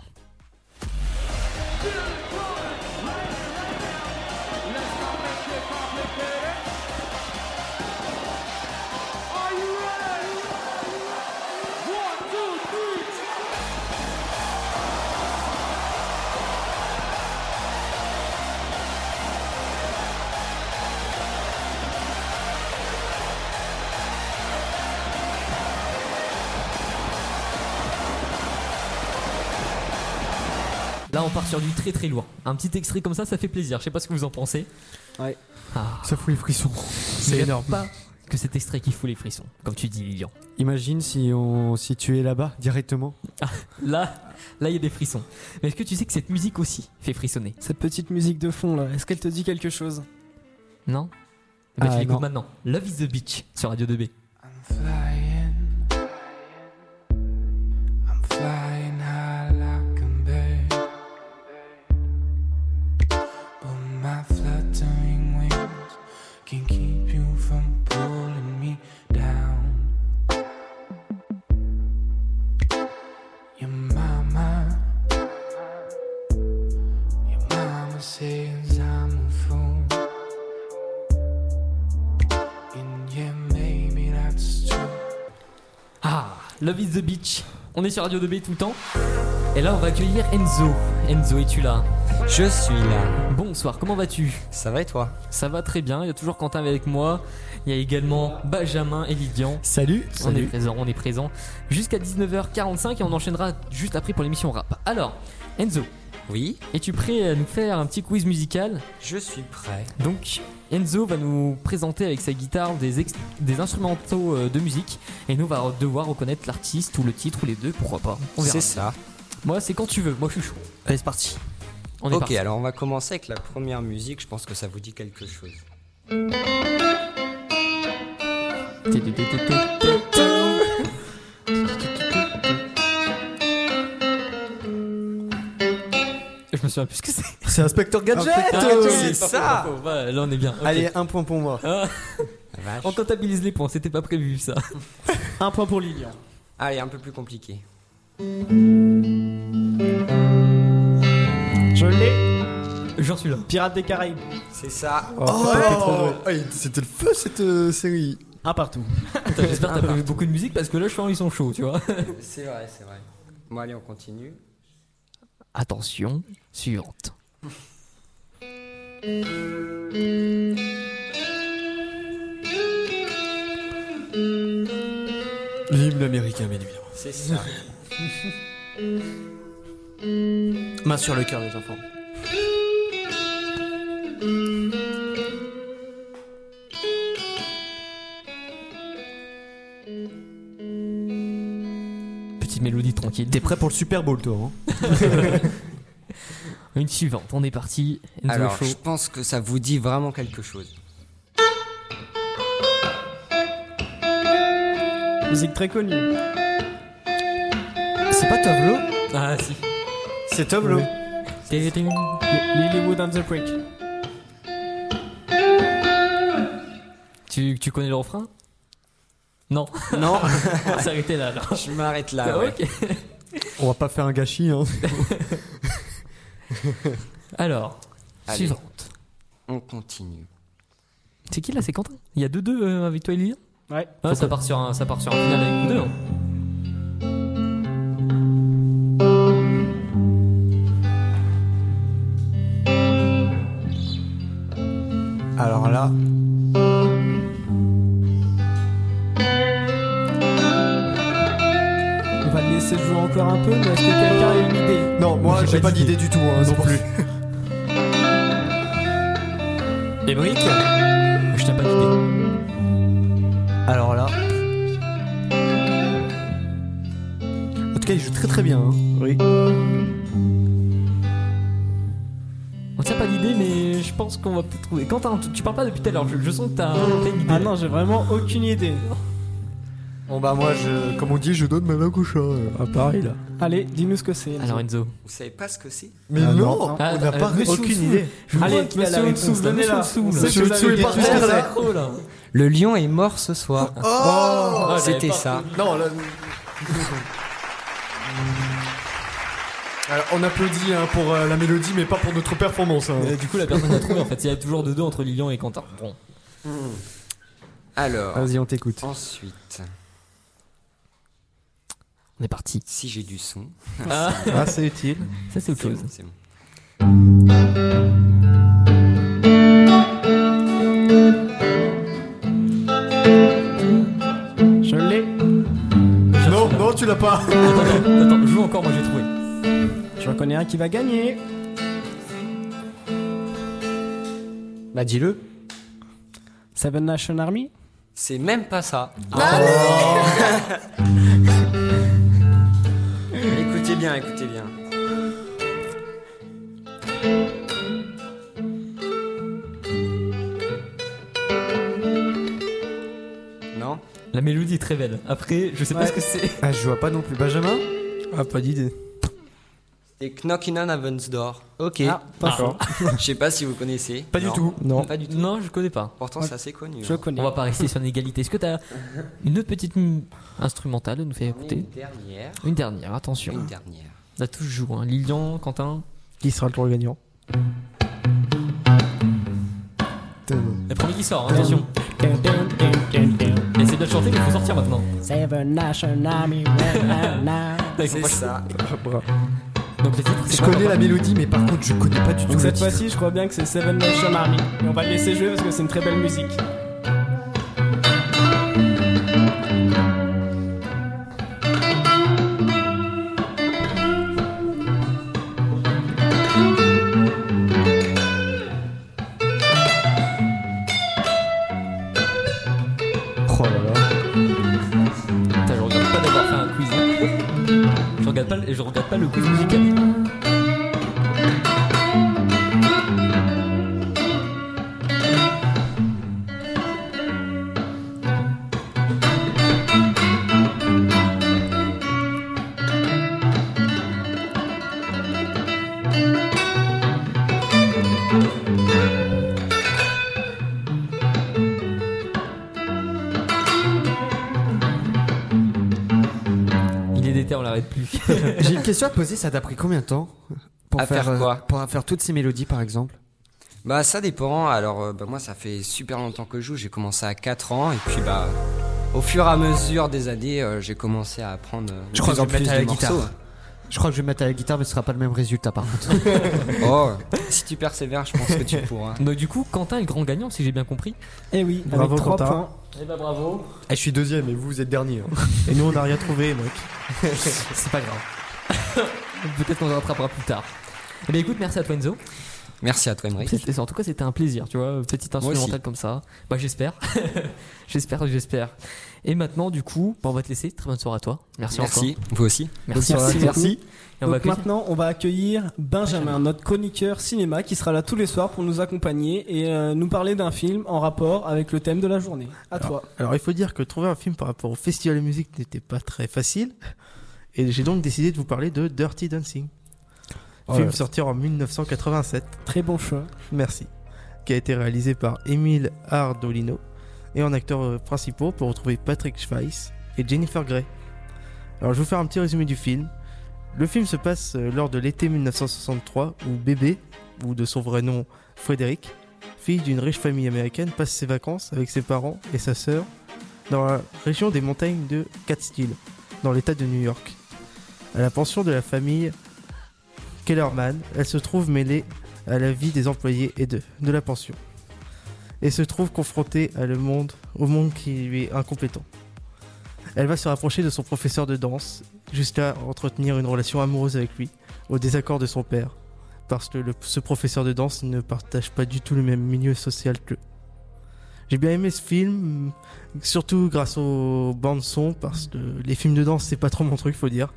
Speaker 2: Sur du très très lourd. Un petit extrait comme ça, ça fait plaisir. Je sais pas ce que vous en pensez.
Speaker 4: Ouais.
Speaker 2: Ah,
Speaker 1: Ça fout les frissons.
Speaker 2: c'est énorme. Pas que cet extrait qui fout les frissons, comme tu dis, Lilian.
Speaker 1: Imagine si on, si tu es là-bas directement.
Speaker 2: Là, là, il y a des frissons. Mais est-ce que tu sais que cette musique aussi fait frissonner?
Speaker 4: Cette petite musique de fond là, est-ce qu'elle te dit quelque chose?
Speaker 2: Non? Ben,
Speaker 1: Ah,
Speaker 2: tu l'écoutes maintenant. Love is the beach sur Radio 2B.
Speaker 7: flying.
Speaker 2: The beach. On est sur Radio 2B tout le temps. Et là, on va accueillir Enzo. Enzo, es-tu là?
Speaker 12: Je suis là.
Speaker 2: Bonsoir, comment vas-tu?
Speaker 12: Ça va et toi?
Speaker 2: Ça va très bien, il y a toujours Quentin avec moi. Il y a également Benjamin et Lydian.
Speaker 1: Salut.
Speaker 2: On est présent, on est présent. Jusqu'à 19h45 et on enchaînera juste après pour l'émission rap. Alors, Enzo,
Speaker 12: Oui,
Speaker 2: es-tu prêt à nous faire un petit quiz musical?
Speaker 12: Je suis prêt.
Speaker 2: Donc, Enzo va nous présenter avec sa guitare des, des instrumentaux euh, de musique et nous va devoir reconnaître l'artiste ou le titre ou les deux, pourquoi pas.
Speaker 12: C'est ça.
Speaker 2: Moi, c'est quand tu veux. Moi, je suis chaud.
Speaker 1: Allez, c'est parti.
Speaker 2: On est
Speaker 12: ok,
Speaker 2: parti.
Speaker 12: alors on va commencer avec la première musique. Je pense que ça vous dit quelque chose.
Speaker 2: Me souviens plus ce que c'est.
Speaker 1: C'est Inspecteur Gadget.
Speaker 12: C'est
Speaker 2: pas faux,
Speaker 12: ça.
Speaker 2: pas faux. Là, on est bien. Ok.
Speaker 1: Allez, un point pour moi.
Speaker 2: Ah, [LAUGHS] on comptabilise les points. C'était pas prévu ça. [LAUGHS]
Speaker 4: Un point pour Lilian.
Speaker 12: Allez, un peu plus compliqué.
Speaker 4: Je l'ai.
Speaker 2: J'en suis là.
Speaker 4: Pirates des Caraïbes.
Speaker 12: C'est ça.
Speaker 1: Oh, c'était le feu cette euh, série.
Speaker 4: Un partout.
Speaker 2: J'espère que t'as prévu beaucoup de musique parce que là, je sens ils sont chauds, tu vois.
Speaker 12: C'est vrai, c'est vrai. Bon, allez, on continue.
Speaker 2: Attention, suivante.
Speaker 1: L'hymne américain, bien évidemment.
Speaker 12: C'est ça.
Speaker 1: Main sur le cœur, les enfants.
Speaker 2: Mélodie tranquille.
Speaker 1: T'es prêt pour le Super Bowl, toi hein [LAUGHS]
Speaker 2: Une suivante, on est parti. Enzo
Speaker 12: Alors,
Speaker 2: Show.
Speaker 12: je pense que ça vous dit vraiment quelque chose.
Speaker 4: Musique très connue.
Speaker 1: C'est pas Tovlo
Speaker 2: Ah si.
Speaker 1: C'est Tovlo.
Speaker 4: Lilywood and the Prick.
Speaker 2: Tu, tu connais le refrain? Non.
Speaker 12: Non.
Speaker 2: on va s'arrêter là. alors.
Speaker 12: Je m'arrête là. Ouais.
Speaker 2: ok.
Speaker 1: On va pas faire un gâchis, hein. [LAUGHS]
Speaker 2: Alors,
Speaker 12: Allez.
Speaker 2: suivante.
Speaker 12: On continue.
Speaker 2: C'est qui là? C'est Quentin? Il y a 2-2 euh, avec toi et Lilian?
Speaker 4: Ouais.
Speaker 2: Ah, ça, part sur un, ça part sur un final avec deux. hein.
Speaker 1: Alors là.
Speaker 4: Un peu, mais est-ce que quelqu'un a une idée
Speaker 1: Non, moi j'ai pas d'idée du tout, hein, non plus. [LAUGHS]
Speaker 2: Et Brick Je t'ai pas d'idée.
Speaker 1: Alors là. En tout cas, il joue très très bien. hein.
Speaker 10: Oui.
Speaker 2: On tient pas d'idée, mais je pense qu'on va peut-être trouver. Quentin, tu, tu parles pas depuis tout à l'heure. Je, je sens que t'as t'as une idée.
Speaker 4: Ah non, j'ai vraiment aucune idée.
Speaker 1: Bon bah moi, je, comme on dit, je donne ma langue au chat. euh.
Speaker 10: Ah, pareil là.
Speaker 4: Allez, dis-nous ce que c'est.
Speaker 2: Alors Enzo.
Speaker 12: Vous savez pas ce que c'est?
Speaker 1: Mais
Speaker 10: Ah,
Speaker 1: non,
Speaker 10: non.
Speaker 2: Ah,
Speaker 1: on n'a
Speaker 2: euh,
Speaker 1: pas
Speaker 2: monsieur
Speaker 1: aucune idée.
Speaker 2: Je vois
Speaker 4: Allez,
Speaker 2: qu'il y a la
Speaker 4: monsieur
Speaker 2: réponse,
Speaker 4: Ousou,
Speaker 2: là.
Speaker 4: venez là.
Speaker 2: Monsieur Ousou,
Speaker 4: On
Speaker 2: là.
Speaker 4: sait
Speaker 1: Monsieur
Speaker 4: que vous
Speaker 1: Ousou
Speaker 4: avez
Speaker 1: est
Speaker 4: des
Speaker 1: par
Speaker 4: choses
Speaker 1: terre,
Speaker 4: à
Speaker 1: là.
Speaker 4: dire.
Speaker 2: Oh, là.
Speaker 12: Le lion est mort ce soir.
Speaker 1: Oh
Speaker 2: Ah, j'avais
Speaker 12: C'était
Speaker 2: pas
Speaker 12: ça.
Speaker 1: Non, là... [LAUGHS] Alors, on applaudit hein, pour euh, la mélodie, mais pas pour notre performance. hein.
Speaker 2: Euh, du coup, la personne a trouvé en fait. Il y a toujours de deux entre Lilian et Quentin. Bon.
Speaker 12: Alors,
Speaker 1: Vas-y, on t'écoute.
Speaker 12: ensuite,
Speaker 2: On est parti.
Speaker 12: si j'ai du son.
Speaker 2: Ah,
Speaker 10: Ah, c'est utile.
Speaker 2: ça c'est autre
Speaker 12: C'est
Speaker 2: chose.
Speaker 12: bon, c'est bon.
Speaker 4: Je l'ai.
Speaker 1: Non, non, tu l'as pas.
Speaker 2: Attends, attends, joue encore, moi j'ai trouvé.
Speaker 4: Je reconnais un qui va gagner.
Speaker 1: Bah dis-le.
Speaker 4: Seven Nation Army.
Speaker 12: C'est même pas ça. écoutez [LAUGHS] bien, écoutez bien. Non?
Speaker 2: La mélodie est très belle. Après, je sais pas
Speaker 4: Ouais.
Speaker 2: ce que c'est.
Speaker 1: Ah, je vois pas non plus. Benjamin?
Speaker 10: Ah, pas d'idée.
Speaker 12: C'est Knockin' on Heaven's Door.
Speaker 10: Ok.
Speaker 4: Ah, pas
Speaker 10: D'accord. [LAUGHS]
Speaker 12: Je sais pas si vous connaissez.
Speaker 1: Pas du
Speaker 12: Non.
Speaker 1: tout.
Speaker 10: Non.
Speaker 12: Pas du tout.
Speaker 2: Non, je connais pas.
Speaker 12: Pourtant, c'est assez connu.
Speaker 4: Je
Speaker 12: hein.
Speaker 4: connais.
Speaker 2: On va pas rester sur une égalité. Est-ce que t'as une autre petite mm, instrumentale à nous faire
Speaker 12: J'en ai
Speaker 2: écouter
Speaker 12: Une dernière.
Speaker 2: Une dernière, attention.
Speaker 12: Une dernière.
Speaker 2: Là, tous jouent. Hein. Lilian, Quentin.
Speaker 10: Qui sera le tour gagnant
Speaker 2: Le premier qui sort, hein, attention. Essayez de le chanter, mais il faut sortir maintenant.
Speaker 4: Seven Nation Army.
Speaker 12: C'est ça.
Speaker 2: Donc les titres, c'est
Speaker 1: Je connais la mélodie, mais par contre, je connais pas du tout
Speaker 4: Donc cette fois-ci, je crois bien que c'est Seven Nation Army. Et on va le laisser jouer parce que c'est une très belle musique.
Speaker 2: Pas, le- quiz musical.
Speaker 1: Question à te poser, ça t'a pris combien de temps pour
Speaker 12: À faire
Speaker 1: euh,
Speaker 12: quoi
Speaker 1: Pour faire toutes ces mélodies, par exemple?
Speaker 12: Bah ça dépend. Alors euh, bah, moi ça fait super longtemps que je joue. J'ai commencé à 4 ans et puis bah au fur et à mesure des années euh, j'ai commencé à apprendre euh,
Speaker 1: Je crois
Speaker 12: plus en
Speaker 1: que je vais
Speaker 12: plus
Speaker 1: mettre à la guitare.
Speaker 12: morceaux.
Speaker 1: Je crois que je vais mettre à la guitare, mais ce sera pas le même résultat, par contre. [LAUGHS]
Speaker 12: Oh [LAUGHS] si tu persévères je pense que tu pourras.
Speaker 2: Donc [LAUGHS] du coup, Quentin est le grand gagnant, si j'ai bien compris.
Speaker 4: Eh oui,
Speaker 10: Bravo,
Speaker 4: avec 3
Speaker 10: Quentin.
Speaker 4: points.
Speaker 2: Eh bah bravo.
Speaker 1: Eh, je suis deuxième et vous, vous êtes dernier. hein.
Speaker 10: Et nous, on n'a rien trouvé, mec.
Speaker 2: C'est pas grave. [LAUGHS] Peut-être qu'on se rattrapera plus tard. Eh bien écoute, merci à toi Enzo.
Speaker 12: Merci à toi, Emery.
Speaker 2: En tout cas, c'était un plaisir, tu vois, petite instrumentale comme ça. Bah, j'espère. [LAUGHS] j'espère, j'espère. Et maintenant, du coup, bah, on va te laisser. Très bonne soirée à toi. Merci,
Speaker 12: Merci,
Speaker 2: encore.
Speaker 12: vous aussi.
Speaker 2: Merci,
Speaker 4: Merci.
Speaker 2: Et on
Speaker 4: Donc maintenant, on va accueillir Benjamin, notre chroniqueur cinéma, qui sera là tous les soirs pour nous accompagner et euh, nous parler d'un film en rapport avec le thème de la journée. À toi.
Speaker 10: Alors il faut dire que trouver un film par rapport au festival de musique n'était pas très facile. Et j'ai donc décidé de vous parler de Dirty Dancing.
Speaker 4: Oh
Speaker 10: film sorti en 1987.
Speaker 4: Très bon choix.
Speaker 10: Merci. Qui a été réalisé par Emile Ardolino. Et en acteurs euh, principaux, pour retrouver Patrick Schweiss et Jennifer Grey. Alors je vais vous faire un petit résumé du film. Le film se passe euh, lors de l'été 1963 où bébé, ou de son vrai nom Frédéric, fille d'une riche famille américaine, passe ses vacances avec ses parents et sa sœur dans la région des montagnes de Catskill, dans l'état de New York. À la pension de la famille Kellerman, elle se trouve mêlée à la vie des employés et de, de la pension. Et se trouve confrontée monde, au monde qui lui est incompétent. Elle va se rapprocher de son professeur de danse jusqu'à entretenir une relation amoureuse avec lui, au désaccord de son père, parce que ce professeur de danse ne partage pas du tout le même milieu social qu'eux. J'ai bien aimé ce film, surtout grâce aux bandes son, parce que les films de danse c'est pas trop mon truc, faut dire.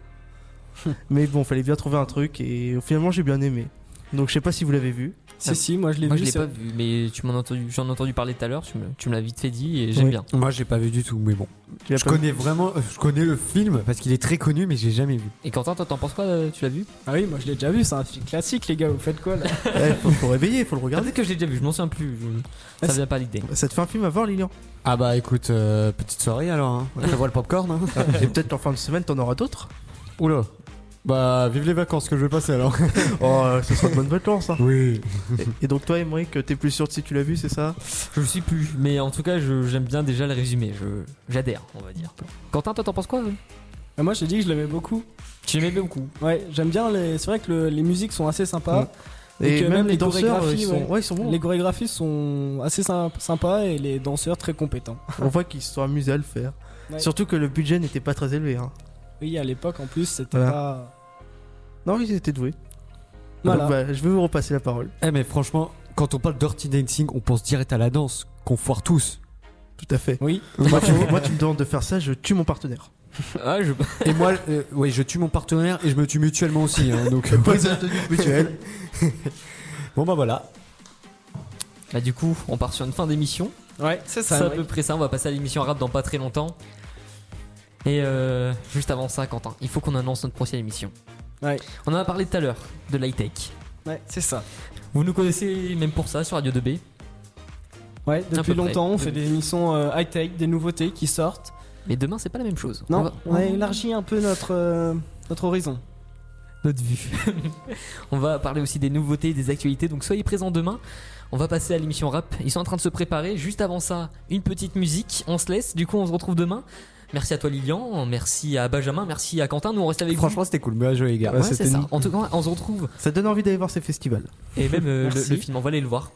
Speaker 10: [LAUGHS] Mais bon, fallait bien trouver un truc et finalement j'ai bien aimé. Donc je sais pas si vous l'avez vu.
Speaker 4: Si, si, moi je l'ai
Speaker 2: Moi,
Speaker 4: vu.
Speaker 2: je l'ai pas vu, mais tu m'en as entendu, j'en ai entendu parler tout à l'heure. Tu me, tu me l'as vite fait dit et j'aime
Speaker 10: Oui.
Speaker 2: bien.
Speaker 1: Moi, j'ai pas vu du tout, mais bon.
Speaker 10: Tu
Speaker 1: Je connais vraiment, euh, je connais le film parce qu'il est très connu, mais j'ai jamais vu.
Speaker 2: Et Quentin, toi, t'en penses quoi euh, Tu l'as vu?
Speaker 4: Ah oui, moi je l'ai déjà vu, c'est un film classique, les gars, vous faites quoi là? [LAUGHS]
Speaker 10: Eh, faut, faut réveiller, faut le regarder.
Speaker 2: Peut-être que je l'ai déjà vu, je m'en souviens plus. je- Ça vient pas l'idée.
Speaker 10: Ça te fait un film à voir, Lilian?
Speaker 1: Ah bah écoute, euh, petite soirée alors. Hein. [LAUGHS] Prévois le popcorn. Hein.
Speaker 10: Et peut-être en fin de semaine, t'en auras d'autres?
Speaker 1: Oula. Bah vive les vacances que je vais passer alors. [LAUGHS]
Speaker 10: Oh, euh, ce sera de bonnes vacances. Hein.
Speaker 1: oui.
Speaker 10: Et, et donc toi, Emmerich, t'es plus sûr de si tu l'as vu, c'est ça?
Speaker 2: Je le suis plus, mais en tout cas, je- j'aime bien déjà le résumé. Je, j'adhère, on va dire. Quentin, toi, t'en penses quoi euh?
Speaker 4: Ah, Moi j'ai dit que je l'aimais beaucoup.
Speaker 2: Tu l'aimais beaucoup?
Speaker 4: Ouais, j'aime bien les. C'est vrai que le- les musiques sont assez sympas.
Speaker 10: Et,
Speaker 4: que
Speaker 10: même, les danseurs,
Speaker 4: chorégraphies,
Speaker 10: ils sont,
Speaker 4: ouais.
Speaker 10: ouais, ils sont bons.
Speaker 4: Les chorégraphies sont assez sym- sympas et les danseurs très compétents. [LAUGHS]
Speaker 10: On voit qu'ils se sont amusés à le faire.
Speaker 4: Ouais.
Speaker 10: Surtout que le budget n'était pas très élevé. Hein.
Speaker 4: Oui, à l'époque en plus, c'était
Speaker 10: Voilà.
Speaker 4: pas.
Speaker 10: Non, ils étaient doués.
Speaker 4: Voilà.
Speaker 10: Donc, bah, je vais vous repasser la parole.
Speaker 1: Eh mais franchement, quand on parle Dirty Dancing, on pense direct à la danse qu'on foire tous.
Speaker 10: Tout à fait.
Speaker 4: Oui.
Speaker 10: moi, tu, moi, tu me demandes de faire ça, je tue mon partenaire. [LAUGHS]
Speaker 2: Ah, je...
Speaker 1: Et moi, euh, ouais, je tue mon partenaire et je me tue mutuellement aussi. Hein, donc [LAUGHS]
Speaker 10: mutuelle. [LAUGHS]
Speaker 1: bon bah voilà.
Speaker 2: Bah, du coup, on part sur une fin d'émission.
Speaker 4: Ouais, c'est
Speaker 2: C'est
Speaker 4: ça.
Speaker 2: à peu près ça. On va passer à l'émission rap dans pas très longtemps. Et euh, juste avant ça, Quentin, il faut qu'on annonce notre prochaine émission.
Speaker 4: Ouais.
Speaker 2: On en a parlé tout à l'heure de l'high-tech.
Speaker 4: Ouais, c'est ça.
Speaker 2: Vous nous connaissez même pour ça sur Radio 2B.
Speaker 4: Ouais, depuis
Speaker 2: près.
Speaker 4: longtemps, on fait des émissions euh, high-tech, des nouveautés qui sortent.
Speaker 2: Mais demain, c'est pas la même chose. On
Speaker 4: Non,
Speaker 2: va-
Speaker 4: on a élargi un peu notre, euh, notre horizon.
Speaker 2: notre vue. [LAUGHS] on va parler aussi des nouveautés, des actualités. Donc soyez présents demain. On va passer à l'émission rap. Ils sont en train de se préparer. Juste avant ça, une petite musique. On se laisse. Du coup, on se retrouve demain. Merci à toi Lilian, merci à Benjamin, merci à Quentin. Nous on reste avec
Speaker 1: Franchement, c'était cool. Bien joué les gars.
Speaker 2: vous.
Speaker 10: Ouais,
Speaker 2: Ouais, c'est
Speaker 10: c'était
Speaker 2: ça.
Speaker 10: une-
Speaker 2: En tout cas, on se retrouve.
Speaker 10: Ça donne envie d'aller voir ces festivals.
Speaker 2: Et même euh, le, film, on va aller le voir.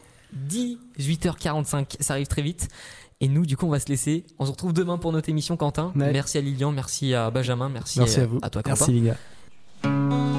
Speaker 2: 18h45, ça arrive très vite. Et nous, du coup, on va se laisser. On se retrouve demain pour notre émission, Quentin.
Speaker 4: Ouais.
Speaker 2: Merci à Lilian, merci à Benjamin, merci,
Speaker 10: Merci
Speaker 2: à,
Speaker 10: à vous.
Speaker 2: à toi, Quentin.
Speaker 1: Merci les gars.